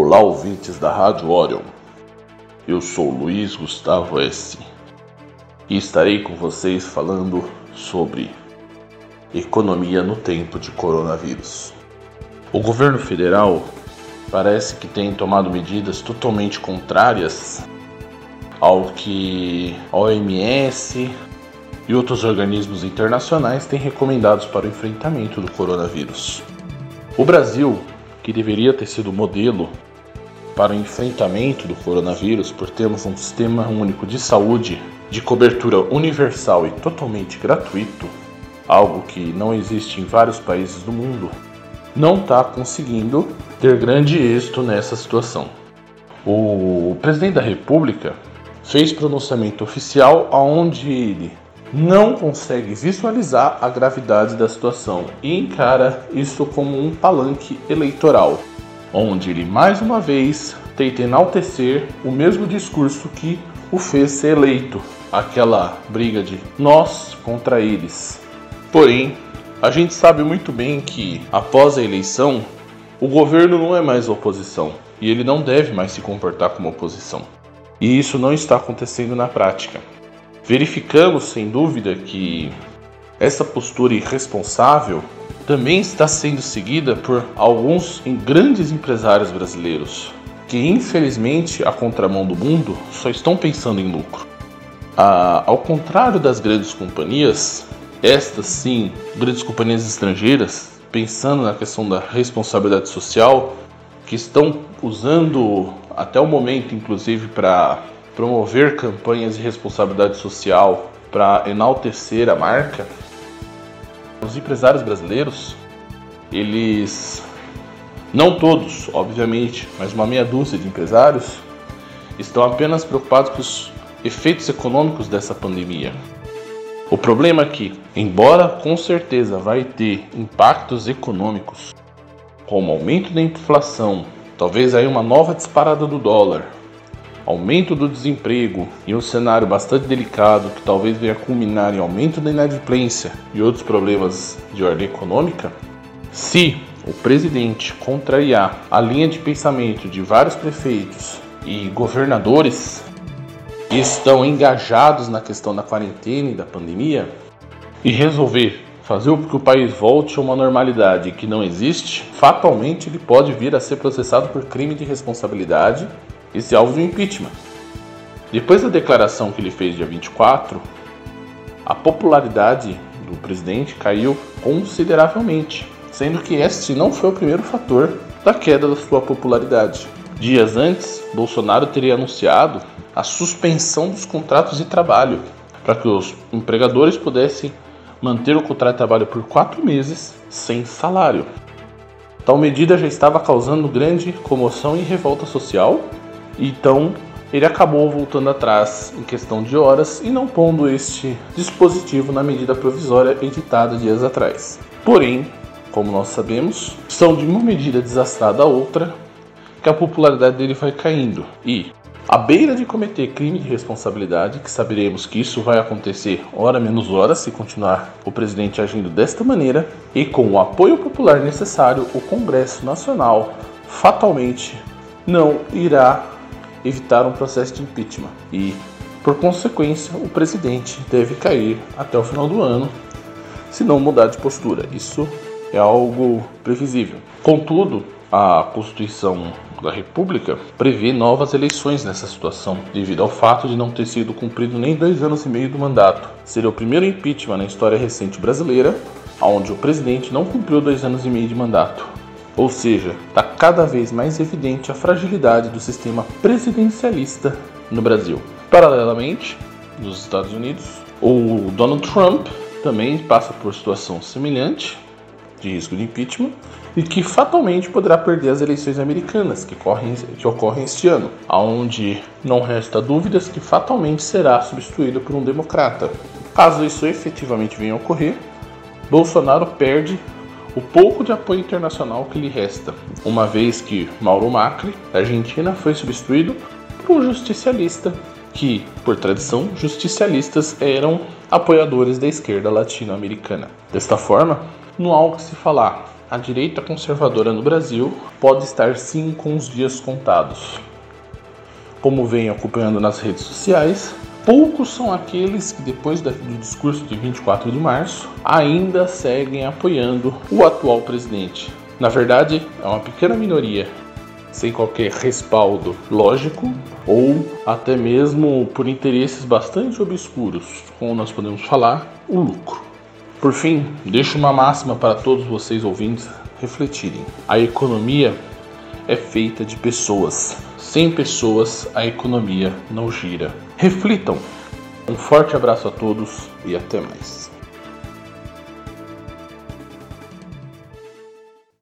Olá, ouvintes da Rádio Orion. Eu sou Luiz Gustavo S. E estarei com vocês falando sobre economia no tempo de coronavírus. O governo federal parece que tem tomado medidas totalmente contrárias ao que a OMS e outros organismos internacionais têm recomendados para o enfrentamento do coronavírus. O Brasil, que deveria ter sido modelo para o enfrentamento do coronavírus por termos um sistema único de saúde de cobertura universal e totalmente gratuito, algo que não existe em vários países do mundo, não está conseguindo ter grande êxito nessa situação. O presidente da República fez pronunciamento oficial onde ele não consegue visualizar a gravidade da situação e encara isso como um palanque eleitoral, onde ele mais uma vez tenta enaltecer o mesmo discurso que o fez ser eleito, aquela briga de nós contra eles. Porém, a gente sabe muito bem que após a eleição, o governo não é mais oposição e ele não deve mais se comportar como oposição. E isso não está acontecendo na prática. Verificamos sem dúvida que essa postura irresponsável também está sendo seguida por alguns grandes empresários brasileiros, que infelizmente, a contramão do mundo, só estão pensando em lucro. Ah, ao contrário das grandes companhias, estas sim, grandes companhias estrangeiras, pensando na questão da responsabilidade social, que estão usando até o momento, inclusive, para promover campanhas de responsabilidade social, para enaltecer a marca, os empresários brasileiros, eles, não todos, obviamente, mas uma meia dúzia de empresários, estão apenas preocupados com os efeitos econômicos dessa pandemia. O problema é que, embora com certeza vai ter impactos econômicos, como aumento da inflação, Talvez aí uma nova disparada do dólar, aumento do desemprego e um cenário bastante delicado que talvez venha culminar em aumento da inadimplência e outros problemas de ordem econômica, se o presidente contrariar a linha de pensamento de vários prefeitos e governadores que estão engajados na questão da quarentena e da pandemia e resolver fazer com que o país volte a uma normalidade que não existe, fatalmente ele pode vir a ser processado por crime de responsabilidade e ser alvo de um impeachment. Depois da declaração que ele fez dia 24, a popularidade do presidente caiu consideravelmente, sendo que este não foi o primeiro fator da queda da sua popularidade. Dias antes, Bolsonaro teria anunciado a suspensão dos contratos de trabalho para que os empregadores pudessem manter o contrato de trabalho por quatro meses sem salário. Tal medida já estava causando grande comoção e revolta social, então ele acabou voltando atrás em questão de horas e não pondo este dispositivo na medida provisória editada dias atrás. Porém, como nós sabemos, são de uma medida desastrada a outra que a popularidade dele vai caindo e à beira de cometer crime de responsabilidade, que saberemos que isso vai acontecer hora menos hora se continuar o presidente agindo desta maneira, e com o apoio popular necessário, o Congresso Nacional fatalmente não irá evitar um processo de impeachment e, por consequência, o presidente deve cair até o final do ano se não mudar de postura. Isso é algo previsível. Contudo, a Constituição da República prevê novas eleições nessa situação, devido ao fato de não ter sido cumprido nem dois anos e meio do mandato. Seria o primeiro impeachment na história recente brasileira, onde o presidente não cumpriu dois anos e meio de mandato. Ou seja, está cada vez mais evidente a fragilidade do sistema presidencialista no Brasil. Paralelamente, nos Estados Unidos, o Donald Trump também passa por situação semelhante de risco de impeachment e que fatalmente poderá perder as eleições americanas que, correm, que ocorrem este ano, aonde não resta dúvidas que fatalmente será substituído por um democrata. Caso isso efetivamente venha a ocorrer, Bolsonaro perde o pouco de apoio internacional que lhe resta, uma vez que Mauro Macri, da Argentina, foi substituído por um justicialista que, por tradição, justicialistas eram apoiadores da esquerda latino-americana. Desta forma, não há algo que se falar. a direita conservadora no Brasil pode estar sim com os dias contados. Como venho acompanhando nas redes sociais, poucos são aqueles que, depois do discurso de 24 de março, ainda seguem apoiando o atual presidente. Na verdade, é uma pequena minoria, sem qualquer respaldo lógico ou até mesmo por interesses bastante obscuros, como nós podemos falar, o lucro. Por fim, deixo uma máxima para todos vocês ouvintes refletirem. A economia é feita de pessoas. Sem pessoas, a economia não gira. Reflitam. Um forte abraço a todos e até mais.